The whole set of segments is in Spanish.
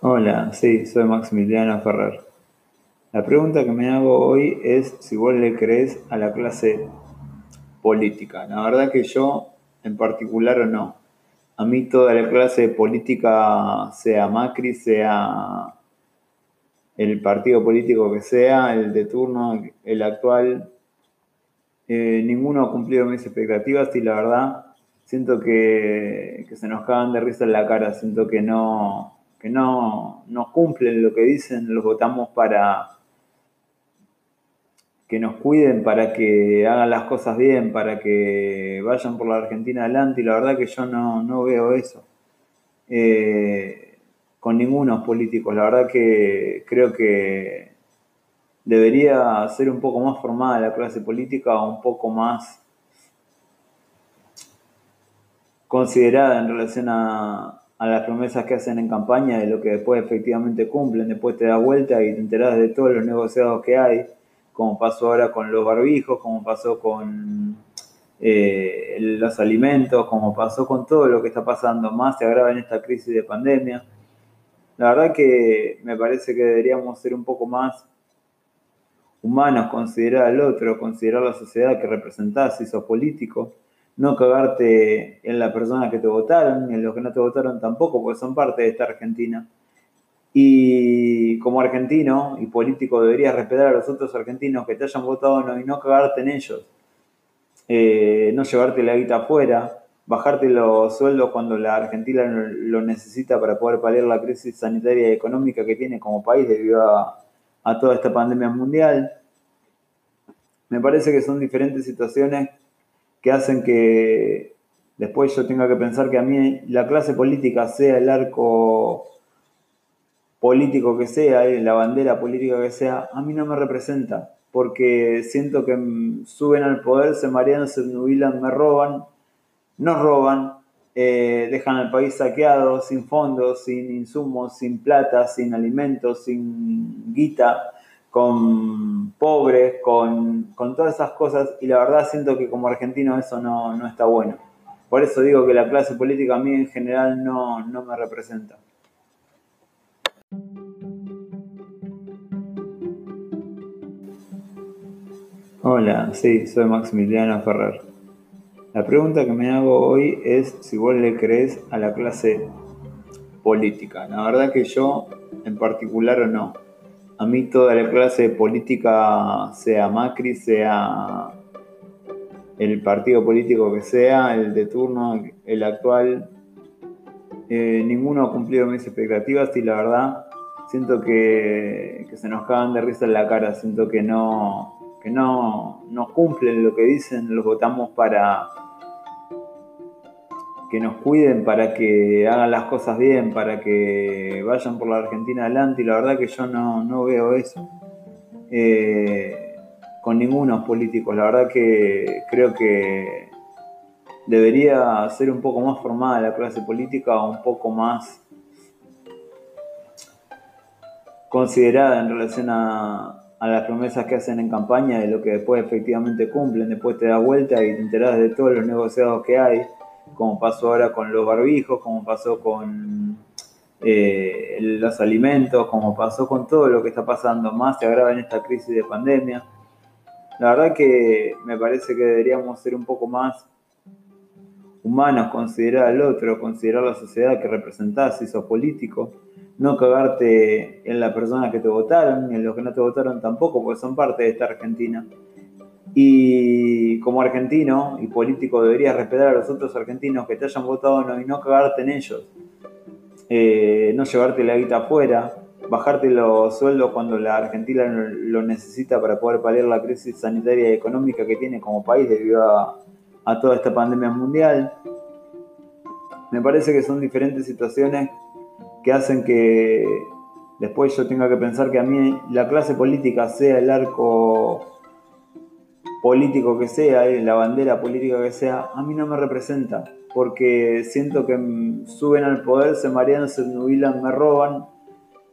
Hola, sí, soy Maximiliano Ferrer. La pregunta que me hago hoy es si vos le crees a la clase política. La verdad que yo en particular no. A mí toda la clase política, sea Macri, sea el partido político que sea, el de turno, el actual, eh, ninguno ha cumplido mis expectativas y la verdad siento que, que se nos cagan de risa en la cara, siento que no, que no, no cumplen lo que dicen, los votamos para que nos cuiden, para que hagan las cosas bien, para que vayan por la Argentina adelante, y la verdad que yo no, no veo eso. Eh, con ningunos políticos, la verdad que creo que debería ser un poco más formada la clase política, un poco más considerada en relación a, a las promesas que hacen en campaña, de lo que después efectivamente cumplen, después te das vuelta y te enteras de todos los negociados que hay, como pasó ahora con los barbijos, como pasó con eh, los alimentos, como pasó con todo lo que está pasando, más se agrava en esta crisis de pandemia. La verdad que me parece que deberíamos ser un poco más humanos, considerar al otro, considerar la sociedad que representás, si sos político, no cagarte en la persona que te votaron, ni en los que no te votaron tampoco, porque son parte de esta Argentina. Y como argentino y político deberías respetar a los otros argentinos que te hayan votado no, y no cagarte en ellos. Eh, no llevarte la guita afuera, bajarte los sueldos cuando la Argentina lo necesita para poder paliar la crisis sanitaria y económica que tiene como país debido a, a toda esta pandemia mundial. Me parece que son diferentes situaciones que hacen que después yo tenga que pensar que a mí la clase política, sea el arco político que sea, la bandera política que sea, a mí no me representa, porque siento que suben al poder, se marean, se nubilan, me roban, nos roban, eh, dejan al país saqueado, sin fondos, sin insumos, sin plata, sin alimentos, sin guita con pobres, con, todas esas cosas, y la verdad siento que como argentino eso no, está bueno. Por eso digo que la clase política a mí en general no, no me representa. Hola, sí, soy Maximiliano Ferrer. La pregunta que me hago hoy es si vos le crees a la clase política. La verdad que yo en particular o no a mí toda la clase política, sea Macri, sea el partido político que sea, el de turno, el actual, eh, ninguno ha cumplido mis expectativas y la verdad siento que, se nos cagan de risa en la cara, siento que no, que no, no cumplen lo que dicen, los votamos para que nos cuiden para que hagan las cosas bien, para que vayan por la Argentina adelante, y la verdad que yo no, veo eso eh, con ningunos políticos. La verdad que creo que debería ser un poco más formada la clase política, un poco más considerada en relación a, a las promesas que hacen en campaña, de lo que después efectivamente cumplen, después te das vuelta y te enteras de todos los negociados que hay como pasó ahora con los barbijos, como pasó con eh, los alimentos, como pasó con todo lo que está pasando, más se agrava en esta crisis de pandemia. La verdad que me parece que deberíamos ser un poco más humanos, considerar al otro, considerar la sociedad que representás, si sos político, no cagarte en la persona que te votaron, ni en los que no te votaron tampoco, porque son parte de esta Argentina. Y como argentino y político deberías respetar a los otros argentinos que te hayan votado no, y no cagarte en ellos. Eh, no llevarte la guita afuera, bajarte los sueldos cuando la Argentina lo necesita para poder paliar la crisis sanitaria y económica que tiene como país debido a, a toda esta pandemia mundial. Me parece que son diferentes situaciones que hacen que después yo tenga que pensar que a mí la clase política sea el arco político que sea, la bandera política que sea, a mí no me representa, porque siento que suben al poder, se marean, se nubilan, me roban,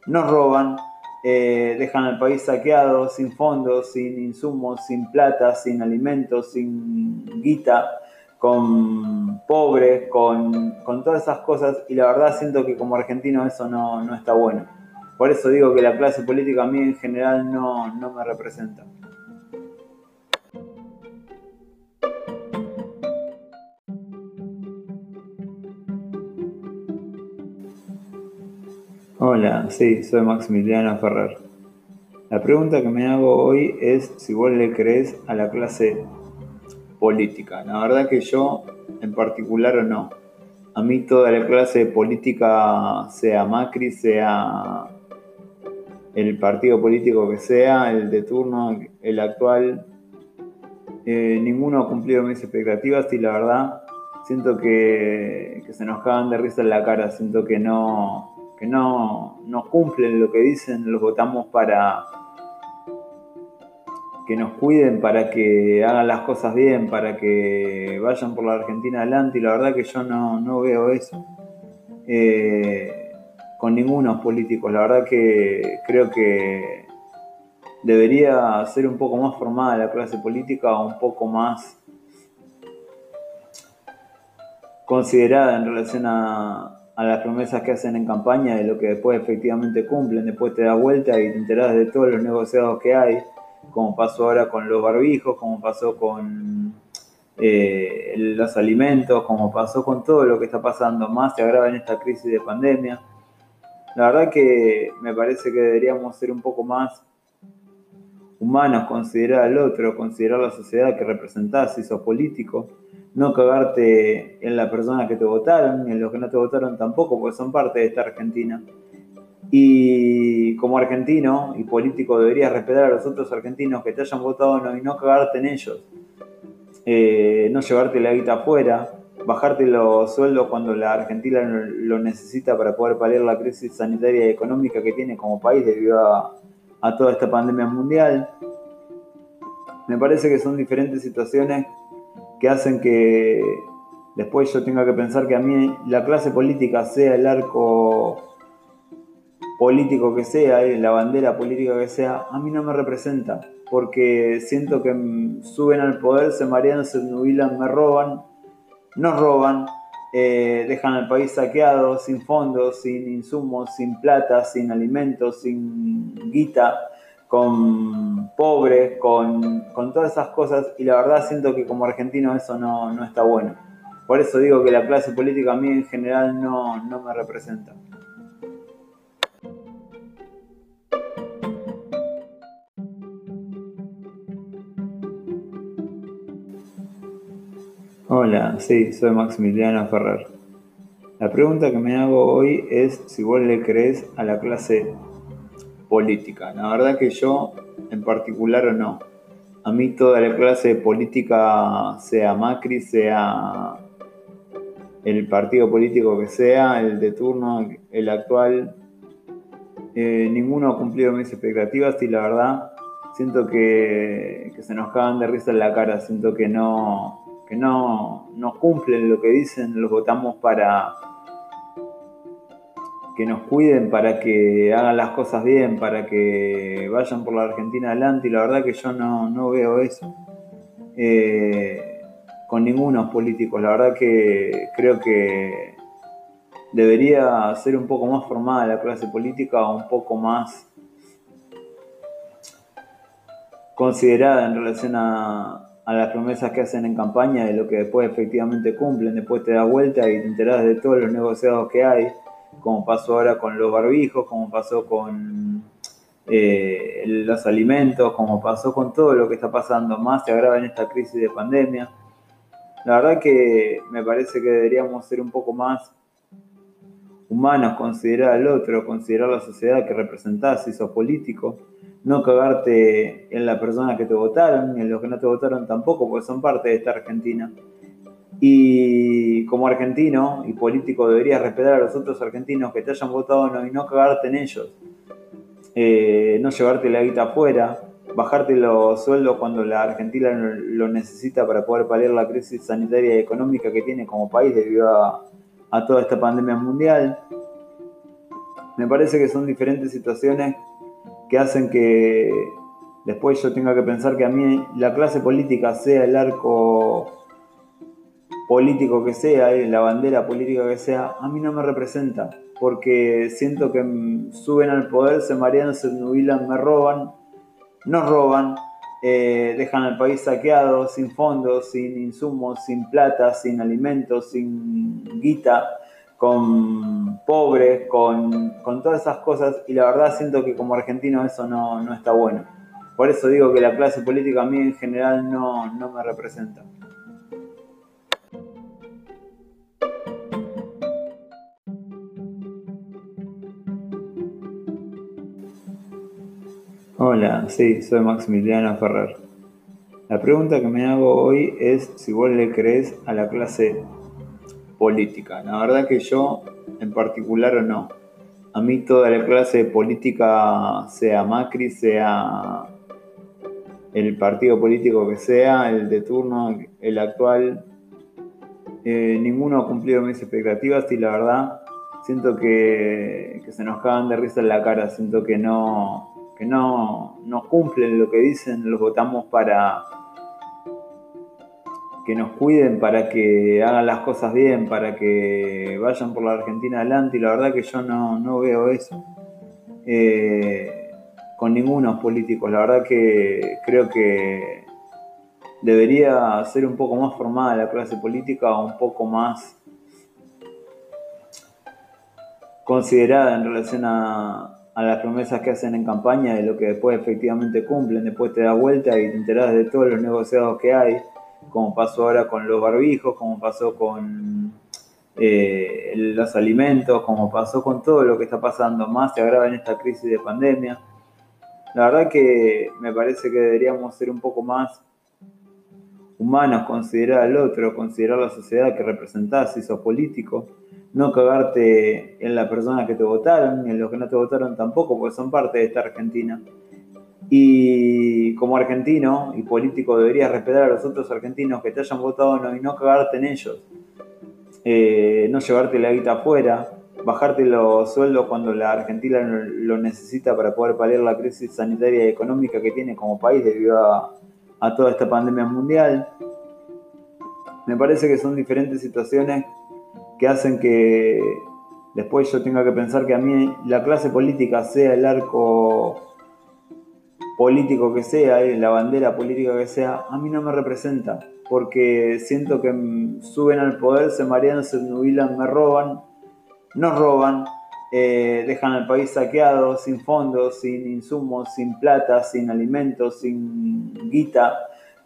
nos roban, eh, dejan al país saqueado, sin fondos, sin insumos, sin plata, sin alimentos, sin guita, con pobres, con, todas esas cosas, y la verdad siento que como argentino eso no, no, está bueno. Por eso digo que la clase política a mí en general no, no me representa. Hola, sí, soy Maximiliano Ferrer. La pregunta que me hago hoy es si vos le crees a la clase política. La verdad que yo en particular no. A mí toda la clase política, sea Macri, sea el partido político que sea, el de turno, el actual, eh, ninguno ha cumplido mis expectativas y la verdad siento que, que, se nos cagan de risa en la cara, siento que no, que no, no cumplen lo que dicen, los votamos para que nos cuiden para que hagan las cosas bien, para que vayan por la Argentina adelante y la verdad que yo no, veo eso eh, con ninguno políticos. La verdad que creo que debería ser un poco más formada la clase política, un poco más considerada en relación a, a las promesas que hacen en campaña, de lo que después efectivamente cumplen, después te da vuelta y te enteras de todos los negociados que hay como pasó ahora con los barbijos, como pasó con eh, los alimentos, como pasó con todo lo que está pasando, más se agrava en esta crisis de pandemia. La verdad que me parece que deberíamos ser un poco más humanos, considerar al otro, considerar la sociedad que representás, si sos político, no cagarte en la persona que te votaron, ni en los que no te votaron tampoco, porque son parte de esta Argentina. Y como argentino y político deberías respetar a los otros argentinos que te hayan votado y no cagarte en ellos. Eh, no llevarte la guita afuera, bajarte los sueldos cuando la Argentina lo necesita para poder paliar la crisis sanitaria y económica que tiene como país debido a, a toda esta pandemia mundial. Me parece que son diferentes situaciones que hacen que después yo tenga que pensar que a mí la clase política sea el arco político que sea, eh, la bandera política que sea, a mí no me representa, porque siento que suben al poder, se marean, se nubilan, me roban, nos roban, eh, dejan al país saqueado, sin fondos, sin insumos, sin plata, sin alimentos, sin guita, con pobres, con, todas esas cosas, y la verdad siento que como argentino eso no, no, está bueno. Por eso digo que la clase política a mí en general no, no me representa. Hola, sí, soy Maximiliano Ferrer. La pregunta que me hago hoy es si vos le crees a la clase política. La verdad que yo en particular no. A mí toda la clase política, sea Macri, sea el partido político que sea, el de turno, el actual, eh, ninguno ha cumplido mis expectativas y la verdad siento que, se nos cagan de risa en la cara, siento que no, que no, cumplen lo que dicen, los votamos para que nos cuiden, para que hagan las cosas bien, para que vayan por la Argentina adelante y la verdad que yo no, veo eso eh, con ninguno políticos. La verdad que creo que debería ser un poco más formada la clase política, un poco más considerada en relación a, a las promesas que hacen en campaña de lo que después efectivamente cumplen, después te da vuelta y te enteras de todos los negociados que hay, como pasó ahora con los barbijos, como pasó con eh, los alimentos, como pasó con todo lo que está pasando, más se agrava en esta crisis de pandemia. La verdad que me parece que deberíamos ser un poco más humanos, considerar al otro, considerar la sociedad que representás, si sos político, no cagarte en la persona que te votaron, ni en los que no te votaron tampoco, porque son parte de esta Argentina. Y como argentino y político deberías respetar a los otros argentinos que te hayan votado y no cagarte en ellos. Eh, no llevarte la guita afuera, bajarte los sueldos cuando la Argentina lo necesita para poder paliar la crisis sanitaria y económica que tiene como país debido a toda esta pandemia mundial. Me parece que son diferentes situaciones que hacen que después yo tenga que pensar que a mí la clase política sea el arco político que sea, la bandera política que sea, a mí no me representa, porque siento que suben al poder, se marean, se nubilan, me roban, nos roban, eh, dejan al país saqueado, sin fondos, sin insumos, sin plata, sin alimentos, sin guita, con pobres, con, todas esas cosas, y la verdad siento que como argentino eso no, no está bueno. Por eso digo que la clase política a mí en general no, no me representa. Hola, sí, soy Maximiliano Ferrer. La pregunta que me hago hoy es si vos le crees a la clase política. La verdad que yo en particular no. A mí toda la clase política, sea Macri, sea el partido político que sea, el de turno, el actual, eh, ninguno ha cumplido mis expectativas y la verdad siento que, que se nos cagan de risa en la cara, siento que no, que no, cumplen lo que dicen, los votamos para que nos cuiden, para que hagan las cosas bien, para que vayan por la Argentina adelante y la verdad que yo no, veo eso eh, con ninguno políticos. La verdad que creo que debería ser un poco más formada la clase política, un poco más considerada en relación a, a las promesas que hacen en campaña, de lo que después efectivamente cumplen, después te das vuelta y te enteras de todos los negociados que hay, como pasó ahora con los barbijos, como pasó con eh, los alimentos, como pasó con todo lo que está pasando, más se agrava en esta crisis de pandemia. La verdad que me parece que deberíamos ser un poco más humanos, considerar al otro, considerar la sociedad que representás, si sos político, no cagarte en la persona que te votaron, ni en los que no te votaron tampoco, porque son parte de esta Argentina. Y como argentino y político deberías respetar a los otros argentinos que te hayan votado y no cagarte en ellos. Eh, no llevarte la guita afuera, bajarte los sueldos cuando la Argentina lo necesita para poder paliar la crisis sanitaria y económica que tiene como país debido a toda esta pandemia mundial. Me parece que son diferentes situaciones que hacen que después yo tenga que pensar que a mí la clase política, sea el arco político que sea, la bandera política que sea, a mí no me representa, porque siento que suben al poder, se marean, se nubilan, me roban, nos roban, eh, dejan al país saqueado, sin fondos, sin insumos, sin plata, sin alimentos, sin guita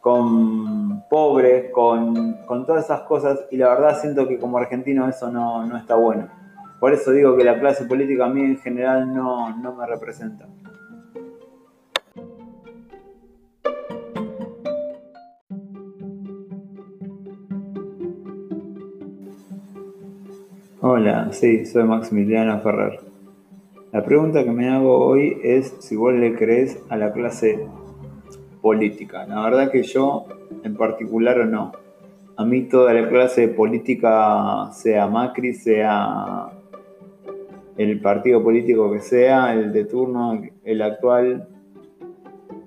con pobres, con, todas esas cosas, y la verdad siento que como argentino eso no, está bueno. Por eso digo que la clase política a mí en general no, no me representa. Hola, sí, soy Maximiliano Ferrer. La pregunta que me hago hoy es si vos le crees a la clase política. La verdad que yo en particular no. A mí toda la clase política, sea Macri, sea el partido político que sea, el de turno, el actual,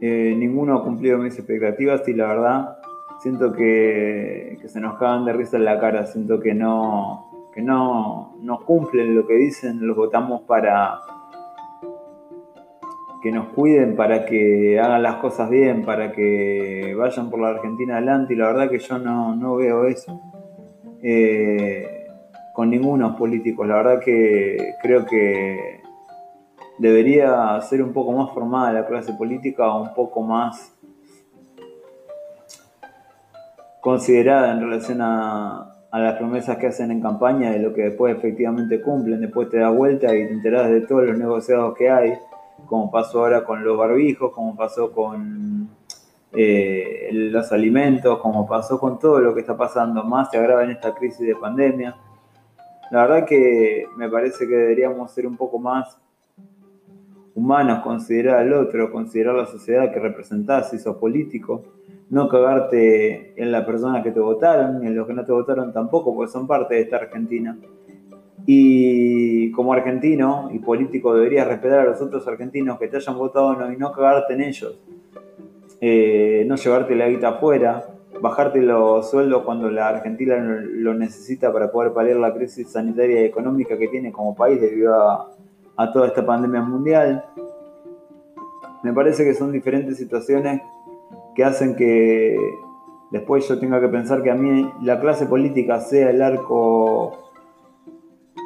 eh, ninguno ha cumplido mis expectativas y la verdad siento que, se nos cagan de risa en la cara, siento que no, que no, no cumplen lo que dicen, los votamos para que nos cuiden para que hagan las cosas bien, para que vayan por la Argentina adelante y la verdad que yo no, veo eso eh, con ninguno políticos. La verdad que creo que debería ser un poco más formada la clase política, un poco más considerada en relación a, a las promesas que hacen en campaña, de lo que después efectivamente cumplen, después te das vuelta y te enteras de todos los negociados que hay como pasó ahora con los barbijos, como pasó con eh, los alimentos, como pasó con todo lo que está pasando, más se agrava en esta crisis de pandemia. La verdad que me parece que deberíamos ser un poco más humanos, considerar al otro, considerar la sociedad que representás, si sos político, no cagarte en la persona que te votaron, ni en los que no te votaron tampoco, porque son parte de esta Argentina. Y como argentino y político deberías respetar a los otros argentinos que te hayan votado y no cagarte en ellos. Eh, no llevarte la guita afuera, bajarte los sueldos cuando la Argentina lo necesita para poder paliar la crisis sanitaria y económica que tiene como país debido a, a toda esta pandemia mundial. Me parece que son diferentes situaciones que hacen que después yo tenga que pensar que a mí la clase política, sea el arco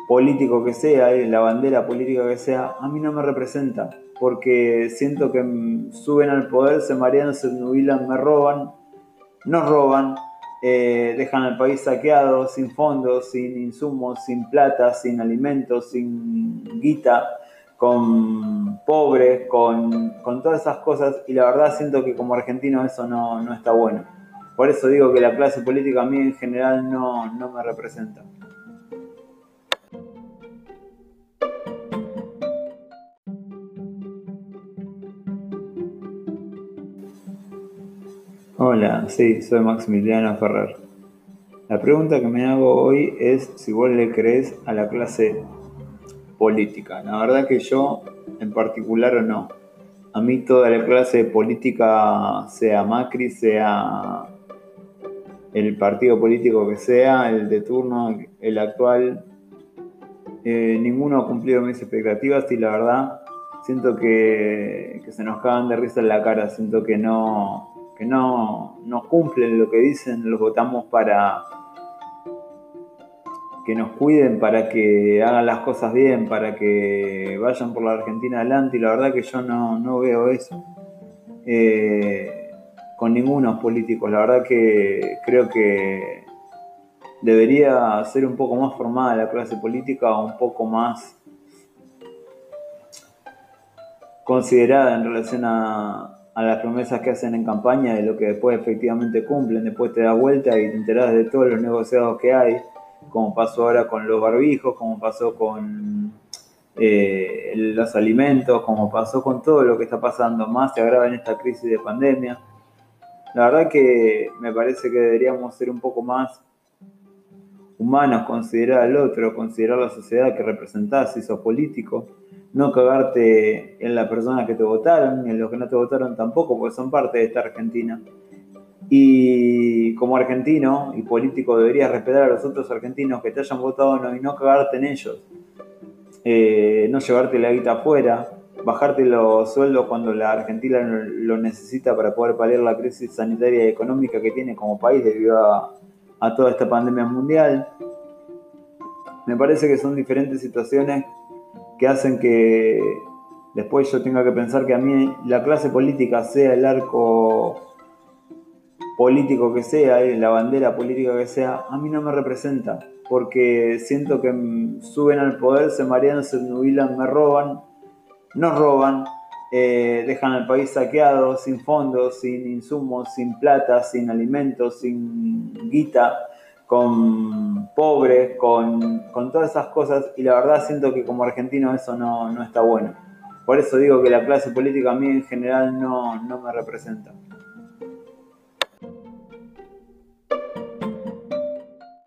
político que sea, la bandera política que sea, a mí no me representa, porque siento que suben al poder, se marean, se nubilan, me roban, nos roban, eh, dejan al país saqueado, sin fondos, sin insumos, sin plata, sin alimentos, sin guita, con pobres, con, todas esas cosas, y la verdad siento que como argentino eso no, no está bueno. Por eso digo que la clase política a mí en general no, no me representa. Hola, sí, soy Maximiliano Ferrer. La pregunta que me hago hoy es si vos le crees a la clase política. La verdad que yo en particular no. A mí toda la clase política, sea Macri, sea el partido político que sea, el de turno, el actual, eh, ninguno ha cumplido mis expectativas y la verdad siento que, que se nos cagan de risa en la cara, siento que no, que no, cumplen lo que dicen, los votamos para que nos cuiden, para que hagan las cosas bien, para que vayan por la Argentina adelante y la verdad que yo no, veo eso eh, con ninguno políticos. La verdad que creo que debería ser un poco más formada la clase política, un poco más considerada en relación a, a las promesas que hacen en campaña de lo que después efectivamente cumplen, después te das vuelta y te enteras de todos los negociados que hay, como pasó ahora con los barbijos, como pasó con eh, los alimentos, como pasó con todo lo que está pasando, más se agrava en esta crisis de pandemia. La verdad que me parece que deberíamos ser un poco más humanos, considerar al otro, considerar la sociedad que representás, si sos político, no cagarte en la persona que te votaron, ni en los que no te votaron tampoco, porque son parte de esta Argentina. Y como argentino y político deberías respetar a los otros argentinos que te hayan votado y no cagarte en ellos. Eh, no llevarte la guita afuera, bajarte los sueldos cuando la Argentina lo necesita para poder paliar la crisis sanitaria y económica que tiene como país debido a toda esta pandemia mundial. Me parece que son diferentes situaciones que hacen que después yo tenga que pensar que a mí la clase política, sea el arco político que sea, la bandera política que sea, a mí no me representa, porque siento que suben al poder, se marean, se nubilan, me roban, nos roban, eh, dejan al país saqueado, sin fondos, sin insumos, sin plata, sin alimentos, sin guita con pobres, con, todas esas cosas, y la verdad siento que como argentino eso no, no, está bueno. Por eso digo que la clase política a mí en general no, no me representa.